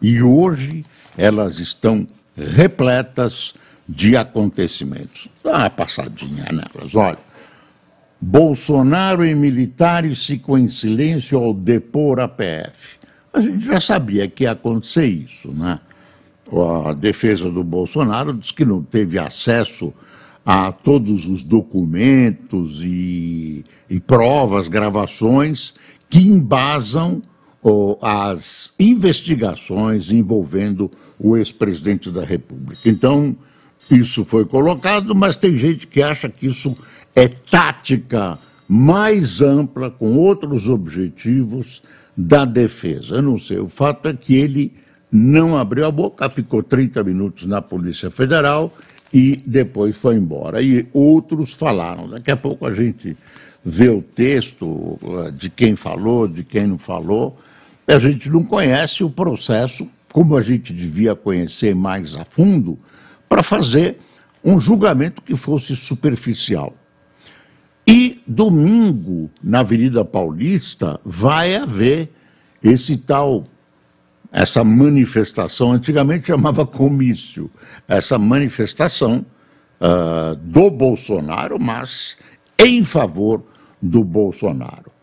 E hoje elas estão repletas de acontecimentos. Dá uma passadinha nelas, olha. Bolsonaro e militares ficam em silêncio ao depor a PF. A gente já sabia que ia acontecer isso, né? A defesa do Bolsonaro diz que não teve acesso a todos os documentos e, e provas, gravações que embasam as investigações envolvendo o ex-presidente da República. Então, isso foi colocado, mas tem gente que acha que isso é tática mais ampla, com outros objetivos da defesa. Eu não sei, o fato é que ele não abriu a boca, ficou 30 minutos na Polícia Federal e depois foi embora. E outros falaram. Daqui a pouco a gente vê o texto eh, de quem falou, de quem não falou. A gente não conhece o processo como a gente devia conhecer mais a fundo para fazer um julgamento que fosse superficial. E domingo, na Avenida Paulista, vai haver esse tal, essa manifestação, antigamente chamava comício, essa manifestação uh, do Bolsonaro, mas em favor do Bolsonaro.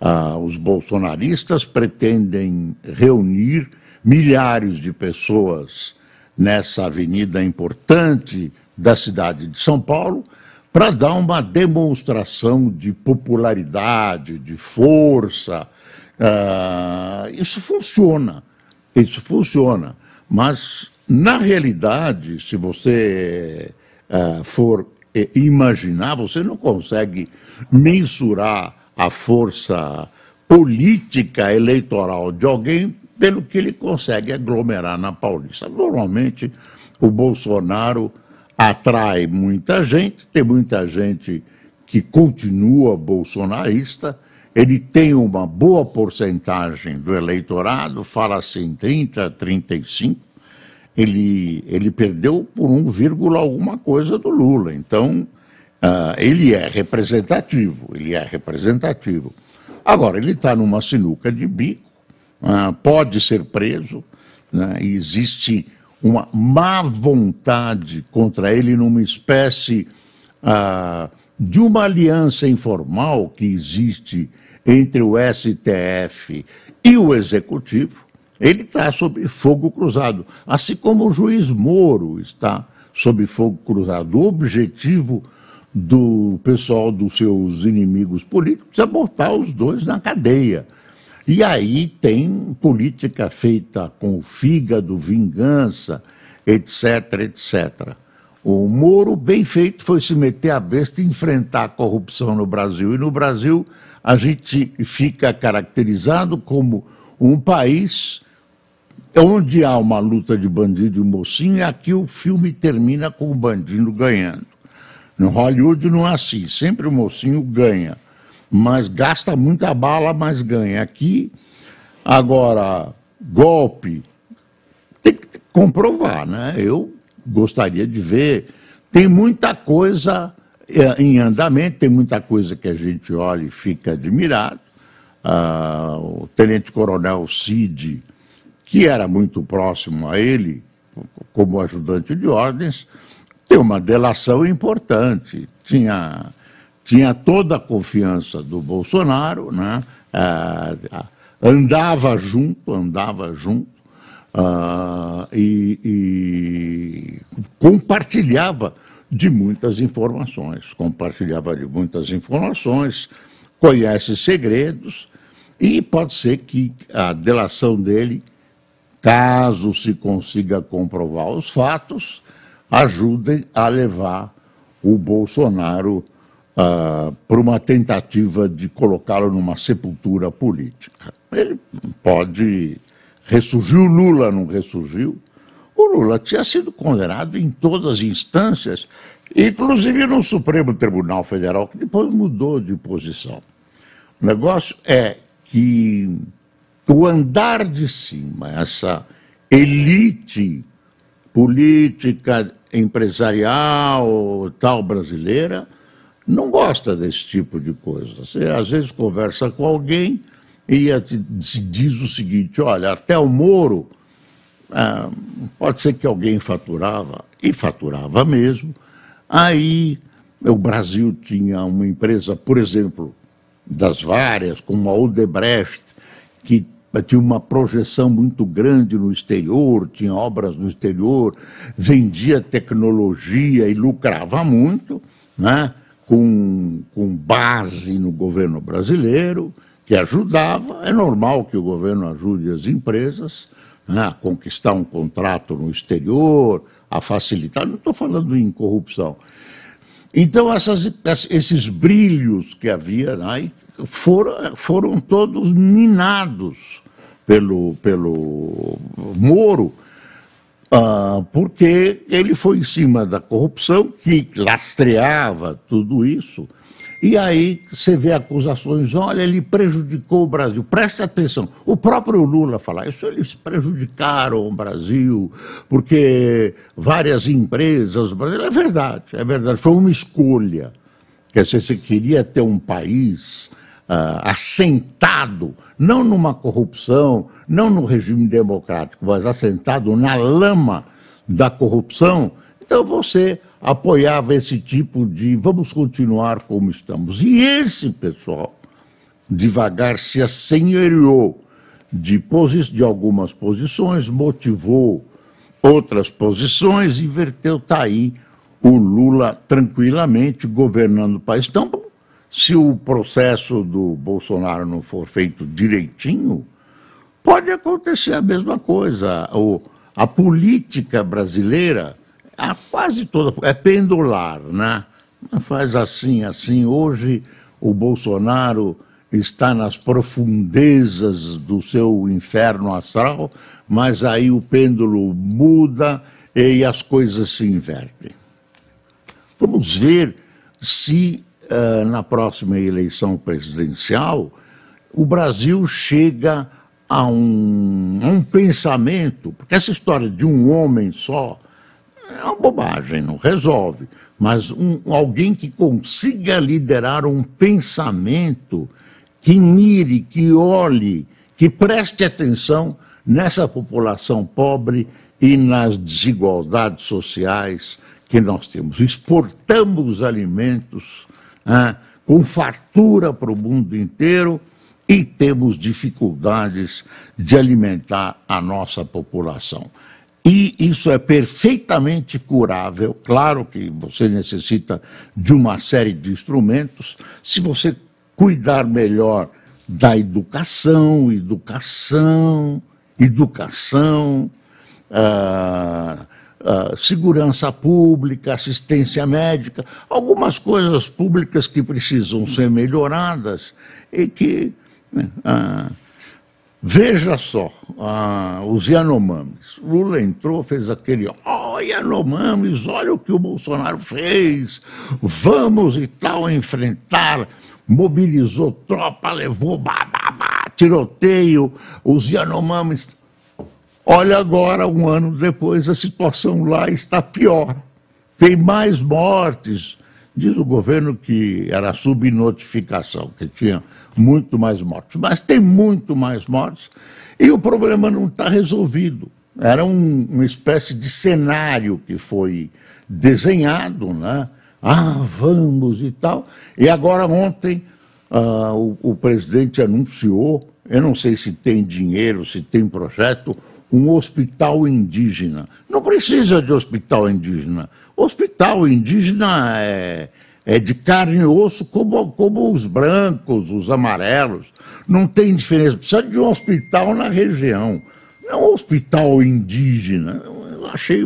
Ah, os bolsonaristas pretendem reunir milhares de pessoas nessa avenida importante da cidade de São Paulo para dar uma demonstração de popularidade, de força. Ah, isso funciona, isso funciona. Mas, na realidade, se você ah, for é, imaginar, você não consegue mensurar a força política eleitoral de alguém pelo que ele consegue aglomerar na Paulista. Normalmente, o Bolsonaro atrai muita gente, tem muita gente que continua bolsonarista, ele tem uma boa porcentagem do eleitorado, fala assim 30, 35, ele, ele perdeu por um vírgula alguma coisa do Lula. Então, uh, ele é representativo, ele é representativo. Agora, ele está numa sinuca de bico, uh, pode ser preso, né, existe uma má vontade contra ele numa espécie uh, de uma aliança informal que existe entre o STF e o Executivo, ele está sob fogo cruzado, assim como o juiz Moro está sob fogo cruzado. O objetivo do pessoal dos seus inimigos políticos é botar os dois na cadeia. E aí tem política feita com fígado, vingança, etc, etc. O Moro, bem feito, foi se meter a besta e enfrentar a corrupção no Brasil. E no Brasil a gente fica caracterizado como um país onde há uma luta de bandido e mocinho, aqui o filme termina com o bandido ganhando. No Hollywood não é assim, sempre o mocinho ganha, mas gasta muita bala, mas ganha. Aqui, agora, golpe, tem que comprovar, né? Eu gostaria de ver. Tem muita coisa é, em andamento, tem muita coisa que a gente olha e fica admirado. Ah, o tenente-coronel Cid que era muito próximo a ele, como ajudante de ordens, tem uma delação importante. Tinha, tinha toda a confiança do Bolsonaro, né? Ah, andava junto, andava junto, ah, e, e compartilhava de muitas informações, compartilhava de muitas informações, conhece segredos, e pode ser que a delação dele caso se consiga comprovar os fatos, ajudem a levar o Bolsonaro ah, para uma tentativa de colocá-lo numa sepultura política. Ele pode ressurgiu Lula, não ressurgiu. O Lula tinha sido condenado em todas as instâncias, inclusive no Supremo Tribunal Federal, que depois mudou de posição. O negócio é que o andar de cima, essa elite política, empresarial, tal brasileira, não gosta desse tipo de coisa. Você às vezes conversa com alguém e diz o seguinte: olha, até o Moro, ah, pode ser que alguém faturava, e faturava mesmo. Aí o Brasil tinha uma empresa, por exemplo, das várias, como a Odebrecht, que tinha uma projeção muito grande no exterior, tinha obras no exterior, vendia tecnologia e lucrava muito, né? com, com base no governo brasileiro, que ajudava. É normal que o governo ajude as empresas né? a conquistar um contrato no exterior, a facilitar. Não estou falando em corrupção. Então, essas, esses brilhos que havia né, foram, foram todos minados pelo, pelo Moro, ah, porque ele foi em cima da corrupção que lastreava tudo isso. E aí você vê acusações, olha, ele prejudicou o Brasil. Preste atenção, o próprio Lula fala, isso eles prejudicaram o Brasil, porque várias empresas, é verdade, é verdade, foi uma escolha. Quer dizer, você queria ter um país uh, assentado, não numa corrupção, não no regime democrático, mas assentado na lama da corrupção, então você apoiava esse tipo de vamos continuar como estamos. E esse pessoal, devagar, se assenhoriou de, de algumas posições, motivou outras posições, inverteu, está aí o Lula tranquilamente governando o país. Então, se o processo do Bolsonaro não for feito direitinho, pode acontecer a mesma coisa. O, a política brasileira, a quase toda, é pendular, né? Faz assim, assim. Hoje o Bolsonaro está nas profundezas do seu inferno astral, mas aí o pêndulo muda e as coisas se invertem. Vamos ver se uh, na próxima eleição presidencial, o Brasil chega a um, a um pensamento, porque essa história de um homem só é uma bobagem, não resolve, mas um, alguém que consiga liderar um pensamento que mire, que olhe, que preste atenção nessa população pobre e nas desigualdades sociais que nós temos. Exportamos alimentos ah, com fartura para o mundo inteiro e temos dificuldades de alimentar a nossa população. E isso é perfeitamente curável. Claro que você necessita de uma série de instrumentos. Se você cuidar melhor da educação, educação, educação, ah, uh, segurança pública, assistência médica, algumas coisas públicas que precisam ser melhoradas e que. Uh, veja só, uh, os Yanomamis. Lula entrou, fez aquele. Oh, Yanomamis, olha o que o Bolsonaro fez, vamos e tal enfrentar. Mobilizou tropa, levou babá, tiroteio, os Yanomamis Olha agora, um ano depois, a situação lá está pior. Tem mais mortes. Diz o governo que era subnotificação, que tinha muito mais mortes. Mas tem muito mais mortes e o problema não está resolvido. Era um, uma espécie de cenário que foi desenhado, né? Ah, vamos e tal. E agora, ontem, ah, o, o presidente anunciou, eu não sei se tem dinheiro, se tem projeto, um hospital indígena. Não precisa de hospital indígena. Hospital indígena é, é de carne e osso como, como os brancos, os amarelos. Não tem diferença. Precisa de um hospital na região. Não é um hospital indígena. Eu achei.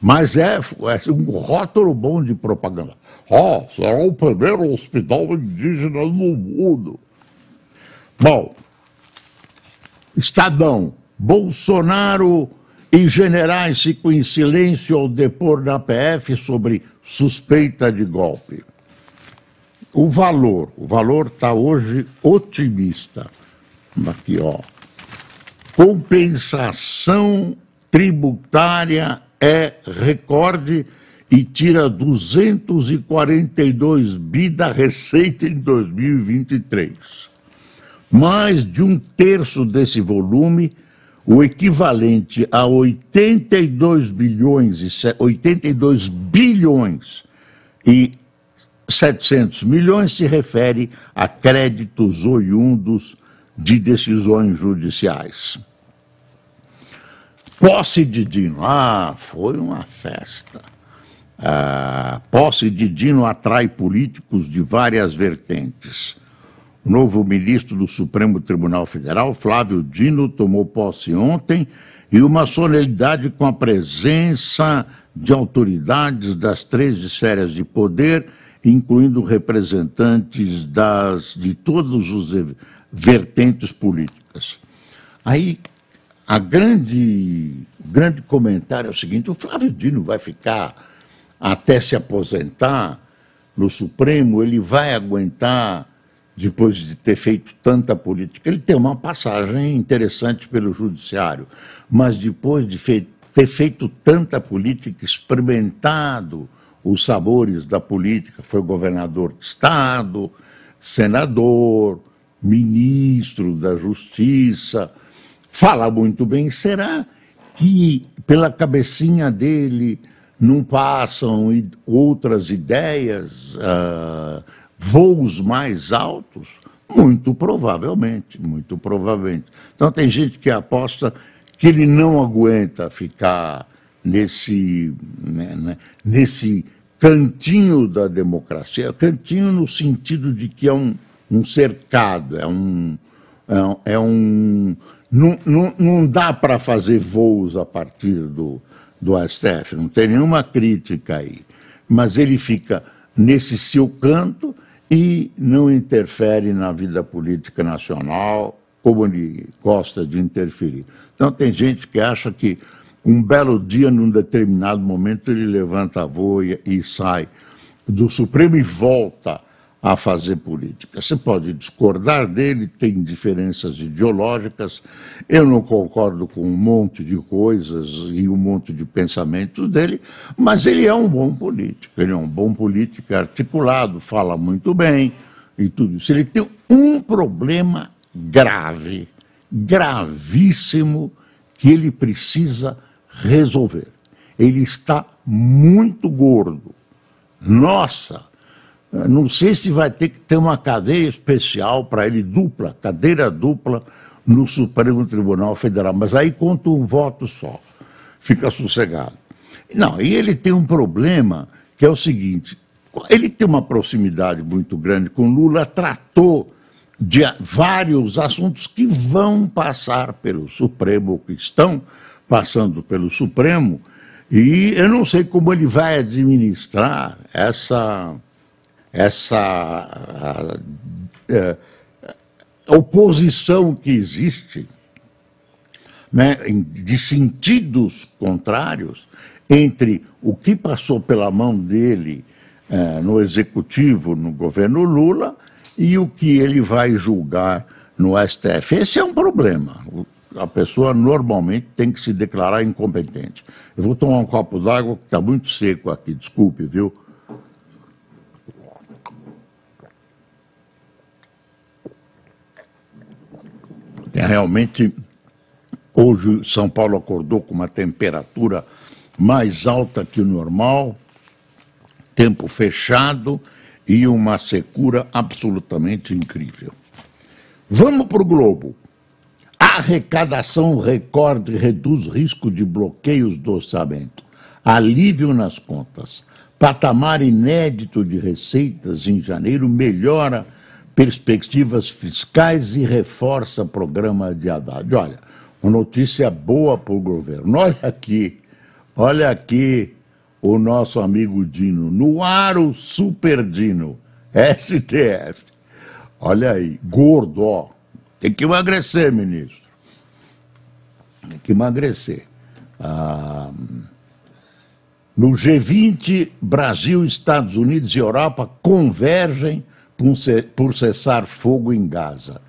Mas é, é um rótulo bom de propaganda. Ah, será o primeiro hospital indígena no mundo. Bom, Estadão Bolsonaro e generais ficam em silêncio ao depor na PF sobre suspeita de golpe. O valor, o valor está hoje otimista. Aqui, ó. Compensação tributária é recorde e tira 242 bi da receita em 2023. Mais de um terço desse volume, o equivalente a 82 bilhões e 82 bilhões e 700 milhões se refere a créditos oriundos de decisões judiciais. Posse de Dino. Ah, foi uma festa. A posse de Dino atrai políticos de várias vertentes. O novo ministro do Supremo Tribunal Federal, Flávio Dino, tomou posse ontem e uma solenidade com a presença de autoridades das três esferas de poder, incluindo representantes das, de todos os vertentes políticas. Aí, a grande, o grande comentário é o seguinte: o Flávio Dino vai ficar até se aposentar no Supremo, ele vai aguentar, depois de ter feito tanta política, ele tem uma passagem interessante pelo Judiciário, mas depois de ter feito tanta política, experimentado os sabores da política, foi governador de Estado, senador, ministro da Justiça, fala muito bem. Será que pela cabecinha dele não passam outras ideias, uh, voos mais altos? Muito provavelmente, muito provavelmente. Então tem gente que aposta que ele não aguenta ficar nesse, né, né, nesse cantinho da democracia, cantinho no sentido de que é um, um cercado, é um, é, é um não, não, não dá para fazer voos a partir do, do STF, não tem nenhuma crítica aí. Mas ele fica nesse seu canto e não interfere na vida política nacional como ele gosta de interferir. Então tem gente que acha que um belo dia, num determinado momento, ele levanta a voia e sai do Supremo e volta a fazer política. Você pode discordar dele, tem diferenças ideológicas. Eu não concordo com um monte de coisas e um monte de pensamentos dele, mas ele é um bom político. Ele é um bom político articulado, fala muito bem e tudo isso. Ele tem um problema grave, gravíssimo, que ele precisa resolver. Ele está muito gordo. Nossa! Não sei se vai ter que ter uma cadeia especial para ele, dupla, cadeira dupla, no Supremo Tribunal Federal. Mas aí conta um voto só. Fica sossegado. Não, e ele tem um problema que é o seguinte: ele tem uma proximidade muito grande com Lula, tratou de vários assuntos que vão passar pelo Supremo, que estão passando pelo Supremo, e eu não sei como ele vai administrar essa essa a oposição que existe né, de sentidos contrários entre o que passou pela mão dele eh, no executivo, no governo Lula, e o que ele vai julgar no STF. Esse é um problema. A pessoa normalmente tem que se declarar incompetente. Eu vou tomar um copo d'água que está muito seco aqui, desculpe, viu? Realmente, hoje São Paulo acordou com uma temperatura mais alta que o normal, tempo fechado e uma secura absolutamente incrível. Vamos para o Globo. Arrecadação recorde reduz risco de bloqueios do orçamento. Alívio nas contas. Patamar inédito de receitas em janeiro melhora perspectivas fiscais e reforça programa de Haddad. Olha, uma notícia boa para o governo. Olha aqui, olha aqui o nosso amigo Dino, no ar o Super Dino, STF. Olha aí, gordo, ó. Tem que emagrecer, ministro. que emagrecer. Ah, no G20, Brasil, Estados Unidos e Europa convergem por cessar fogo em Gaza.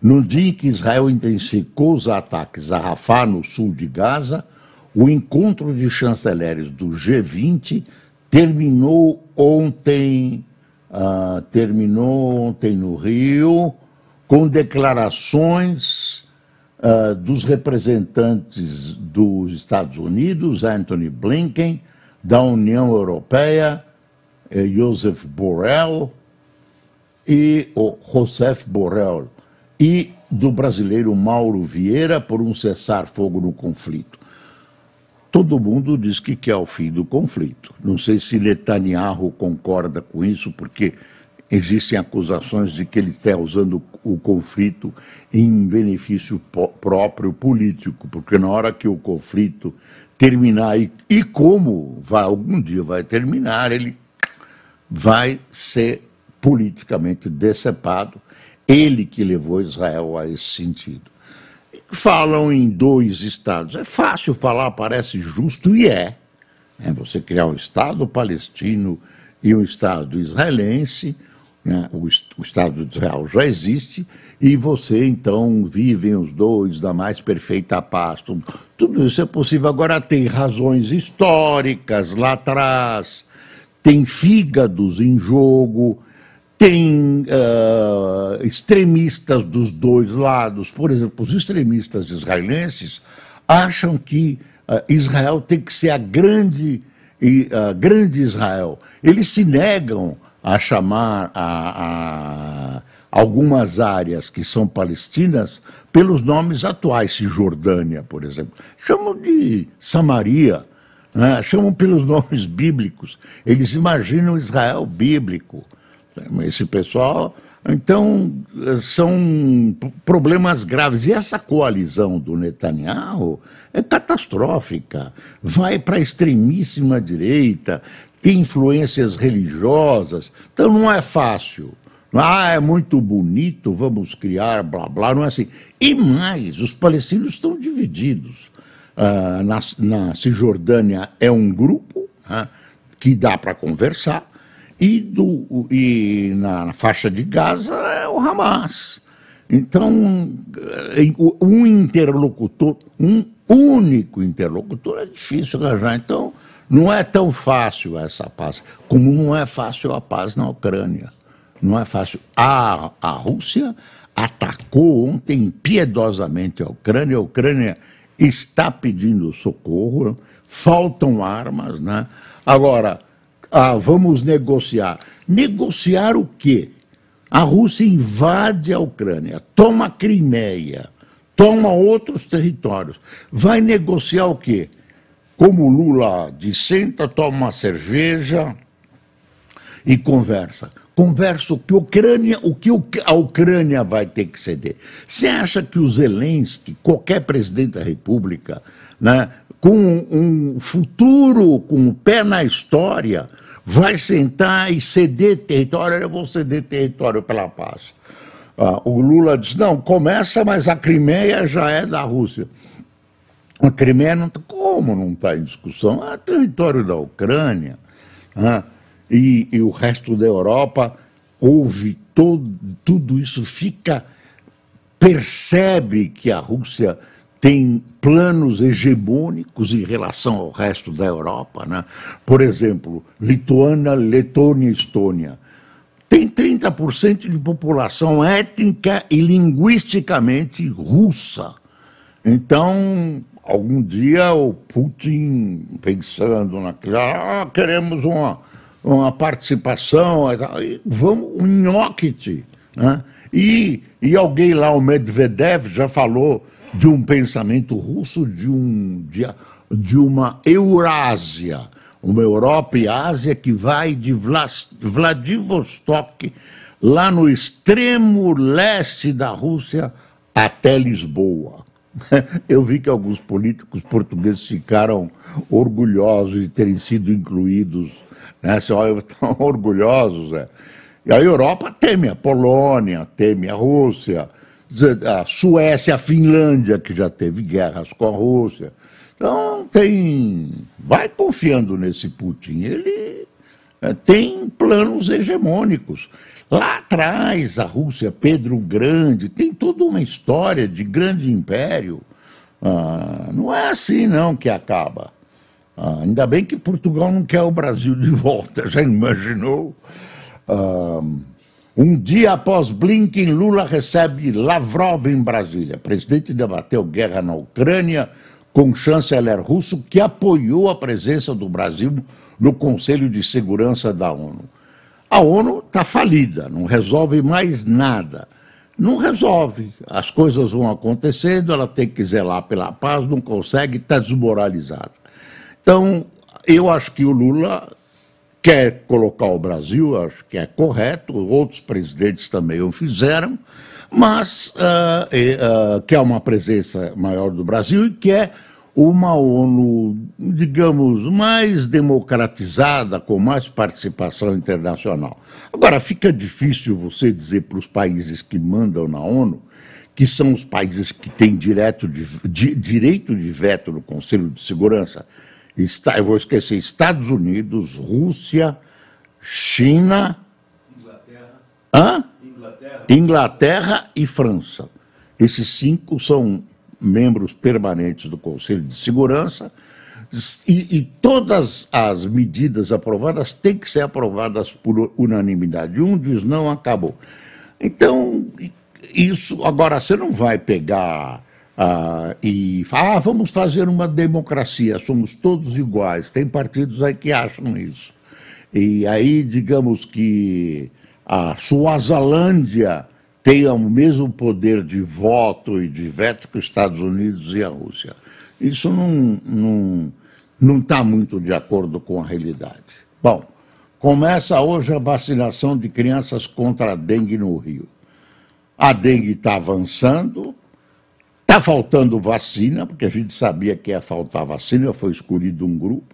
No dia em que Israel intensificou os ataques a Rafah, no sul de Gaza, o encontro de chanceleres do G20 terminou ontem, uh, terminou ontem no Rio, com declarações uh, dos representantes dos Estados Unidos, Anthony Blinken, da União Europeia, eh, Joseph Borrell e o Joseph Borrell e do brasileiro Mauro Vieira por um cessar-fogo no conflito. Todo mundo diz que quer o fim do conflito. Não sei se Netanyahu concorda com isso, porque existem acusações de que ele está usando o conflito em benefício próprio político, porque na hora que o conflito terminar, e, e como vai, algum dia vai terminar, ele vai ser politicamente decepado, ele que levou Israel a esse sentido. Falam em dois estados. É fácil falar, parece justo, e é. é você criar um Estado palestino e um Estado israelense, né? o, o Estado de Israel já existe, e você então vivem os dois da mais perfeita paz. Tudo, tudo isso é possível. Agora tem razões históricas lá atrás, tem fígados em jogo, tem uh, extremistas dos dois lados. Por exemplo, os extremistas israelenses acham que uh, Israel tem que ser a grande, uh, grande Israel. Eles se negam a chamar a, a algumas áreas que são palestinas pelos nomes atuais, Cisjordânia, por exemplo. Chamam de Samaria, né? chamam pelos nomes bíblicos. Eles imaginam Israel bíblico. Esse pessoal. Então, são problemas graves. E essa coalizão do Netanyahu é catastrófica. Vai para a extremíssima direita, tem influências religiosas. Então, não é fácil. Ah, é muito bonito, vamos criar, blá, blá, não é assim. E mais, os palestinos estão divididos. Ah, na, na Cisjordânia é um grupo ah, que dá para conversar, e, do, e na, faixa de Gaza é o Hamas. Então, eh, um interlocutor, um único interlocutor é difícil arranjar. Então, não é tão fácil essa paz, como não é fácil a paz na Ucrânia. Não é fácil. A, a Rússia atacou ontem piedosamente a Ucrânia. A Ucrânia está pedindo socorro, faltam armas, né? Agora, ah, vamos negociar. Negociar o quê? A Rússia invade a Ucrânia, toma a Crimeia, toma outros territórios. Vai negociar o quê? Como Lula diz, senta, toma uma cerveja e conversa. Conversa o que, a Ucrânia, o que a Ucrânia vai ter que ceder. Você acha que o Zelensky, qualquer presidente da República, né, com um futuro, com o pé na história, vai sentar e ceder território, eu vou ceder território pela paz. Ah, o Lula diz, não, começa, mas a Crimeia já é da Rússia. A Crimeia não tá, como não está em discussão? É território da Ucrânia. Ah, e, e, o resto da Europa ouve todo, tudo isso, fica, percebe que a Rússia tem planos hegemônicos em relação ao resto da Europa. Né? Por exemplo, Lituânia, Letônia e Estônia. Tem 30% de população étnica e linguisticamente russa. Então, algum dia o Putin, pensando naquilo, ah, queremos uma, uma participação, vamos, um nhoque. Né? E, e alguém lá, o Medvedev, já falou de um pensamento russo, de, um, de, de uma Eurásia, uma Europa e Ásia que vai de Vladivostok, lá no extremo leste da Rússia, até Lisboa. Eu vi que alguns políticos portugueses ficaram orgulhosos de terem sido incluídos. Né? Assim, olha, estão orgulhosos. É. E a Europa teme a Polônia, teme a Rússia, a Suécia, a Finlândia, que já teve guerras com a Rússia. Então, tem. Vai confiando nesse Putin. Ele é, tem planos hegemônicos. Lá atrás, a Rússia, Pedro Grande, tem toda uma história de grande império. Ah, não é assim, não, que acaba. Ah, ainda bem que Portugal não quer o Brasil de volta, já imaginou? Ah, um dia após Blinken, Lula recebe Lavrov em Brasília. O presidente debateu guerra na Ucrânia com o chanceler russo, que apoiou a presença do Brasil no Conselho de Segurança da ONU. A ONU está falida, não resolve mais nada. Não resolve. As coisas vão acontecendo, ela tem que zelar pela paz, não consegue, está desmoralizada. Então, eu acho que o Lula quer colocar o Brasil, acho que é correto, outros presidentes também o fizeram, mas uh, uh, quer uma presença maior do Brasil e quer uma ONU, digamos, mais democratizada, com mais participação internacional. Agora, fica difícil você dizer para os países que mandam na ONU, que são os países que têm direto de, de, direito de veto no Conselho de Segurança, eu vou esquecer, Estados Unidos, Rússia, China. Inglaterra. Hã? Inglaterra. Inglaterra e França. Esses cinco são membros permanentes do Conselho de Segurança. E, e, todas as medidas aprovadas têm que ser aprovadas por unanimidade. Um diz não, acabou. Então, isso. Agora, você não vai pegar ah, e fala, ah, vamos fazer uma democracia, somos todos iguais. Tem partidos aí que acham isso. E aí, digamos que a Suazalândia tenha o mesmo poder de voto e de veto que os Estados Unidos e a Rússia. Isso não está não, não tá muito de acordo com a realidade. Bom, começa hoje a vacinação de crianças contra a dengue no Rio. A dengue está avançando, Está faltando vacina, porque a gente sabia que ia faltar vacina, foi escolhido um grupo.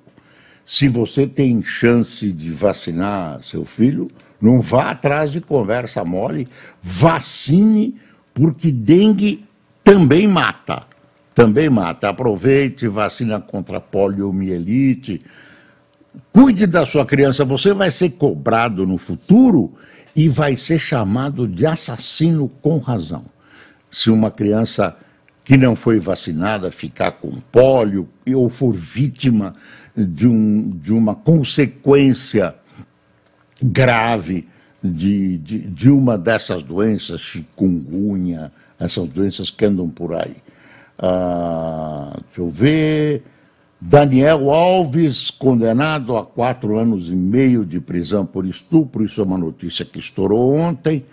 Se você tem chance de vacinar seu filho, não vá atrás de conversa mole, vacine, porque dengue também mata. Também mata. Aproveite, vacina contra poliomielite. Cuide da sua criança, você vai ser cobrado no futuro e vai ser chamado de assassino com razão. Se uma criança que não foi vacinada ficar com pólio ou for vítima de, um, de uma consequência grave de, de, de, uma dessas doenças, chikungunya, essas doenças que andam por aí. Ah, deixa eu ver. Daniel Alves, condenado a quatro anos e meio de prisão por estupro, isso é uma notícia que estourou ontem.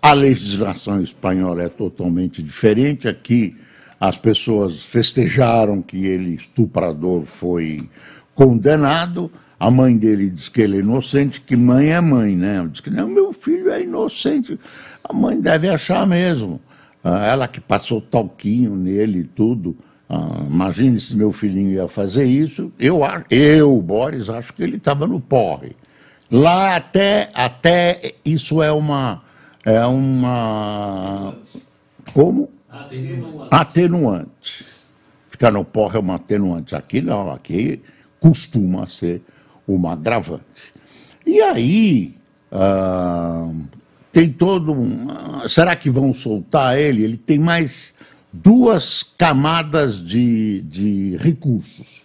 A legislação espanhola é totalmente diferente. Aqui, as pessoas festejaram que ele, estuprador, foi condenado. A mãe dele diz que ele é inocente, que mãe é mãe, né? Diz que não, meu filho é inocente. A mãe deve achar mesmo. Ah, ela que passou talquinho nele e tudo. Ah, imagine se meu filhinho ia fazer isso. Eu, eu Boris, acho que ele estava no porre. Lá até, até isso é uma. É uma. Como? Atenuante. atenuante. Ficar no porra é uma atenuante. Aqui não, aqui costuma ser uma agravante. E aí, ah, tem todo um. Ah, será que vão soltar ele? Ele tem mais duas camadas de, de recursos.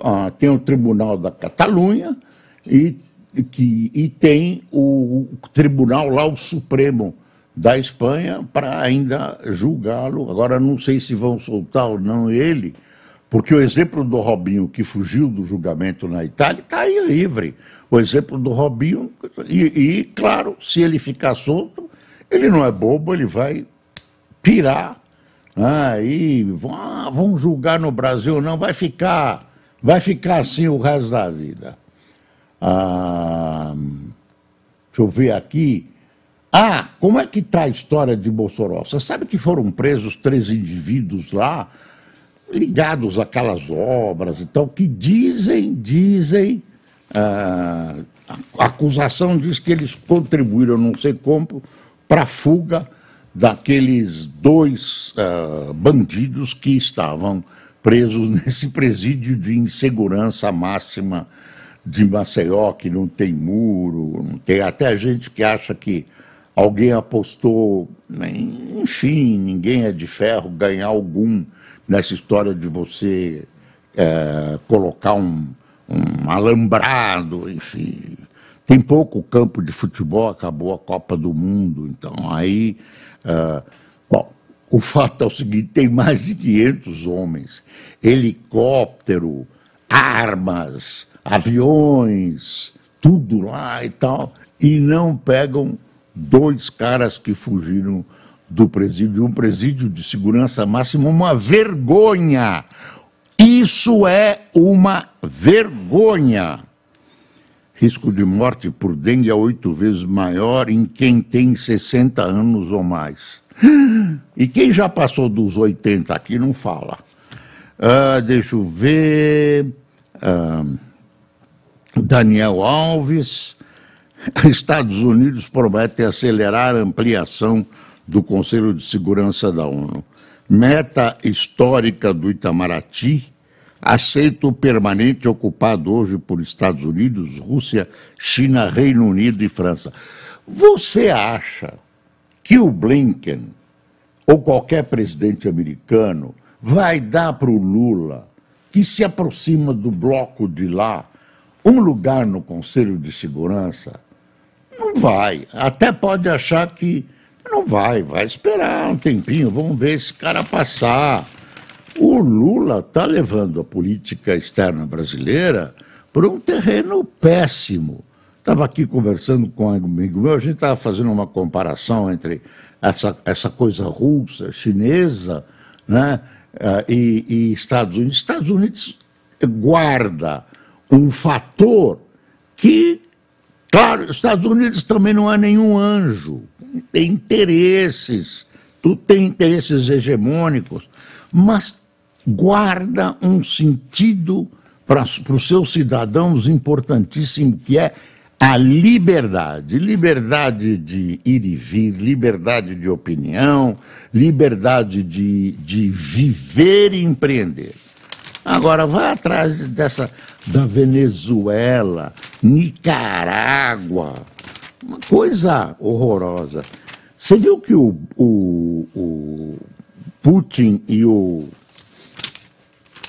Ah, tem o Tribunal da Catalunha e, que, e tem o, o tribunal lá, o Supremo da Espanha para ainda julgá-lo. Agora, não sei se vão soltar ou não ele, porque o exemplo do Robinho, que fugiu do julgamento na Itália, está aí livre. O exemplo do Robinho, e, e, claro, se ele ficar solto, ele não é bobo, ele vai pirar. Aí né? ah, vão julgar no Brasil, não, vai ficar, vai ficar assim o resto da vida. Ah, deixa eu ver aqui. Ah, como é que está a história de Mossoró? Você sabe que foram presos três indivíduos lá, ligados àquelas obras e tal, que dizem, dizem, ah, a acusação diz que eles contribuíram, não sei como, para a fuga daqueles dois uh, bandidos que estavam presos nesse presídio de insegurança máxima de Maceió, que não tem muro, não tem até gente que acha que alguém apostou, enfim, ninguém é de ferro ganhar algum nessa história de você é, colocar um, um alambrado, enfim. Tem pouco campo de futebol, acabou a Copa do Mundo, então aí. Uh, bom, o fato é o seguinte: tem mais de 500 homens, helicóptero, armas, aviões, tudo lá e tal, e não pegam dois caras que fugiram do presídio, um presídio de segurança máxima, uma vergonha. Isso é uma vergonha risco de morte por dengue é oito vezes maior em quem tem 60 anos ou mais. E quem já passou dos 80 aqui não fala. Uh, deixa eu ver. Uh, Daniel Alves. Estados Unidos promete acelerar a ampliação do Conselho de Segurança da ONU. Meta histórica do Itamaraty aceito permanente ocupado hoje por Estados Unidos, Rússia, China, Reino Unido e França. Você acha que o Blinken ou qualquer presidente americano vai dar para o Lula, que se aproxima do bloco de lá, um lugar no Conselho de Segurança? Não vai. Até pode achar que não vai, vai esperar um tempinho, vamos ver esse cara passar. O Lula está levando a política externa brasileira para um terreno péssimo. Estava aqui conversando com um amigo meu, a gente estava fazendo uma comparação entre essa, essa coisa russa, chinesa, né, eh, e, e Estados Unidos. Estados Unidos guarda um fator que, claro, Estados Unidos também não é nenhum anjo, tem interesses, tu tem interesses hegemônicos, mas guarda um sentido para os seus cidadãos importantíssimo, que é a liberdade. Liberdade de ir e vir, liberdade de opinião, liberdade de, de viver e empreender. Agora, vai atrás dessa da Venezuela, Nicarágua, uma coisa horrorosa. Você viu que o, o, o Putin e o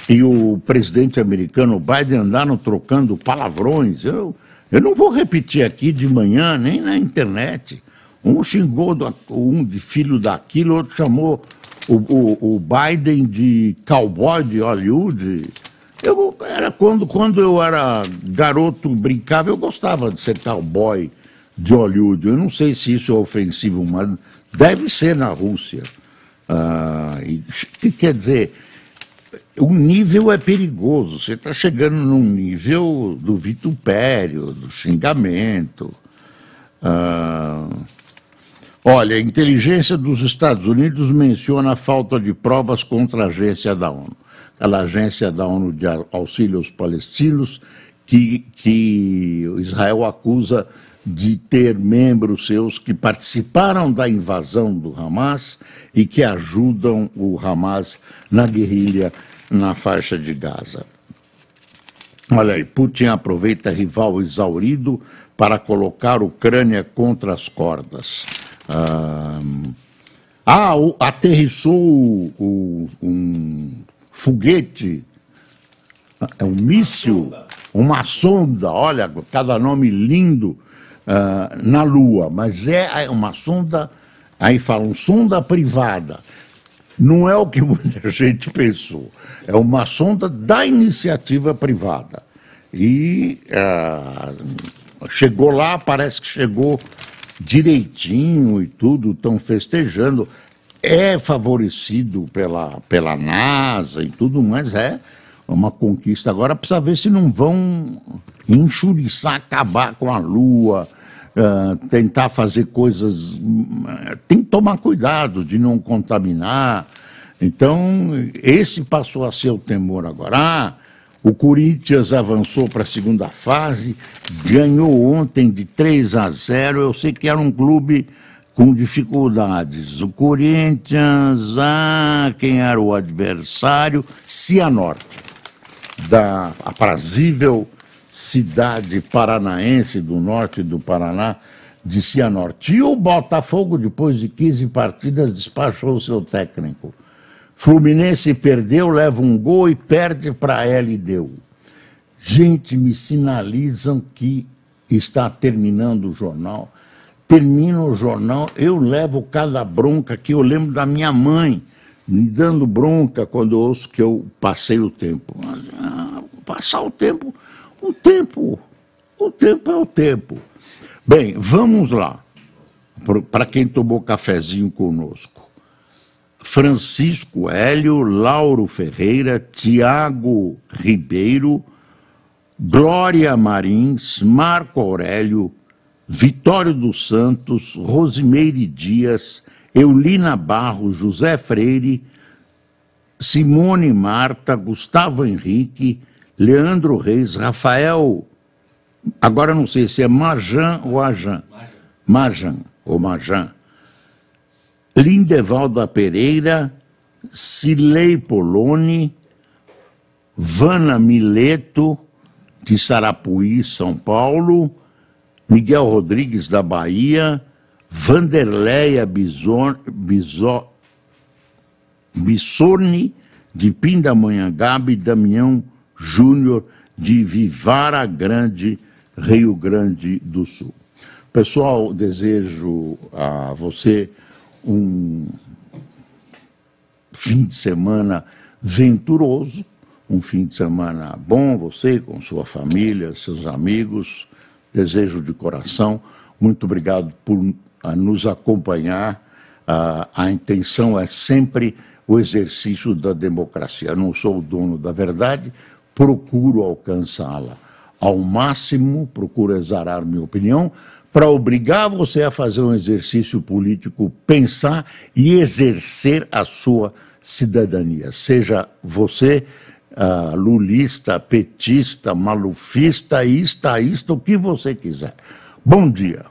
e o presidente americano Biden andaram trocando palavrões. Eu, eu não vou repetir aqui de manhã, nem na internet. Um xingou do, um de filho daquilo, outro chamou o, o, o, Biden de cowboy de Hollywood. Eu, era quando, quando eu era garoto, brincava, eu gostava de ser cowboy de Hollywood. Eu não sei se isso é ofensivo, mas deve ser na Rússia. Ah, e, que quer dizer, o nível é perigoso. Você está chegando num nível do vitupério, do xingamento. Ah, olha, a inteligência dos Estados Unidos menciona a falta de provas contra a agência da ONU. Aquela agência da ONU de auxílio aos palestinos, que, que Israel acusa de ter membros seus que participaram da invasão do Hamas e que ajudam o Hamas na guerrilha na faixa de Gaza. Olha aí, Putin aproveita rival exaurido para colocar Ucrânia contra as cordas. Ah, ah aterrissou o, um foguete, é um míssil, uma sonda, olha, cada nome lindo, uh, na Lua, mas é uma sonda, aí falam, sonda privada. Não é o que muita gente pensou. É uma sonda da iniciativa privada. E uh, chegou lá, parece que chegou direitinho e tudo, estão festejando. É favorecido pela, pela NASA e tudo, mas é uma conquista. Agora precisa ver se não vão enxuriçar, acabar com a Lua, uh, tentar fazer coisas. Uh, tem que tomar cuidado de não contaminar. Então, esse passou a ser o temor agora. Ah, o Corinthians avançou para a segunda fase, ganhou ontem de 3 a 0. Eu sei que era um clube com dificuldades. O Corinthians, ah, quem era o adversário? Cianorte, da aprazível cidade paranaense do norte do Paraná, de Cianorte. E o Botafogo, depois de 15 partidas, despachou o seu técnico. Fluminense perdeu, leva um gol e perde para LDU. Gente, me sinalizam que está terminando o jornal. Termina o jornal, eu levo cada bronca que eu lembro da minha mãe me dando bronca quando ouço que eu passei o tempo. Ah, passar o tempo, o tempo, o tempo é o tempo. Bem, vamos lá. Para quem tomou cafezinho conosco. Francisco Hélio, Lauro Ferreira, Tiago Ribeiro, Glória Marins, Marco Aurélio, Vitório dos Santos, Rosimeire Dias, Eulina Barros, José Freire, Simone Marta, Gustavo Henrique, Leandro Reis, Rafael, agora não sei se é Majan ou Ajan, Majan ou Majan, Lindevalda Pereira, Cilei Poloni, Vana Mileto, de Sarapuí, São Paulo, Miguel Rodrigues da Bahia, Vanderleia Bison, de Pindamonhangaba e Damião Júnior de Vivara Grande, Rio Grande do Sul. Pessoal, desejo a você um fim de semana venturoso, um fim de semana bom, você com sua família, seus amigos. Desejo de coração. Muito obrigado por uh, nos acompanhar. Uh, a intenção é sempre o exercício da democracia. Eu não sou o dono da verdade, procuro alcançá-la ao máximo, procuro exarar minha opinião, para obrigar você a fazer um exercício político, pensar e exercer a sua cidadania. Seja você uh, lulista, petista, malufista, istaísta, o que você quiser. Bom dia.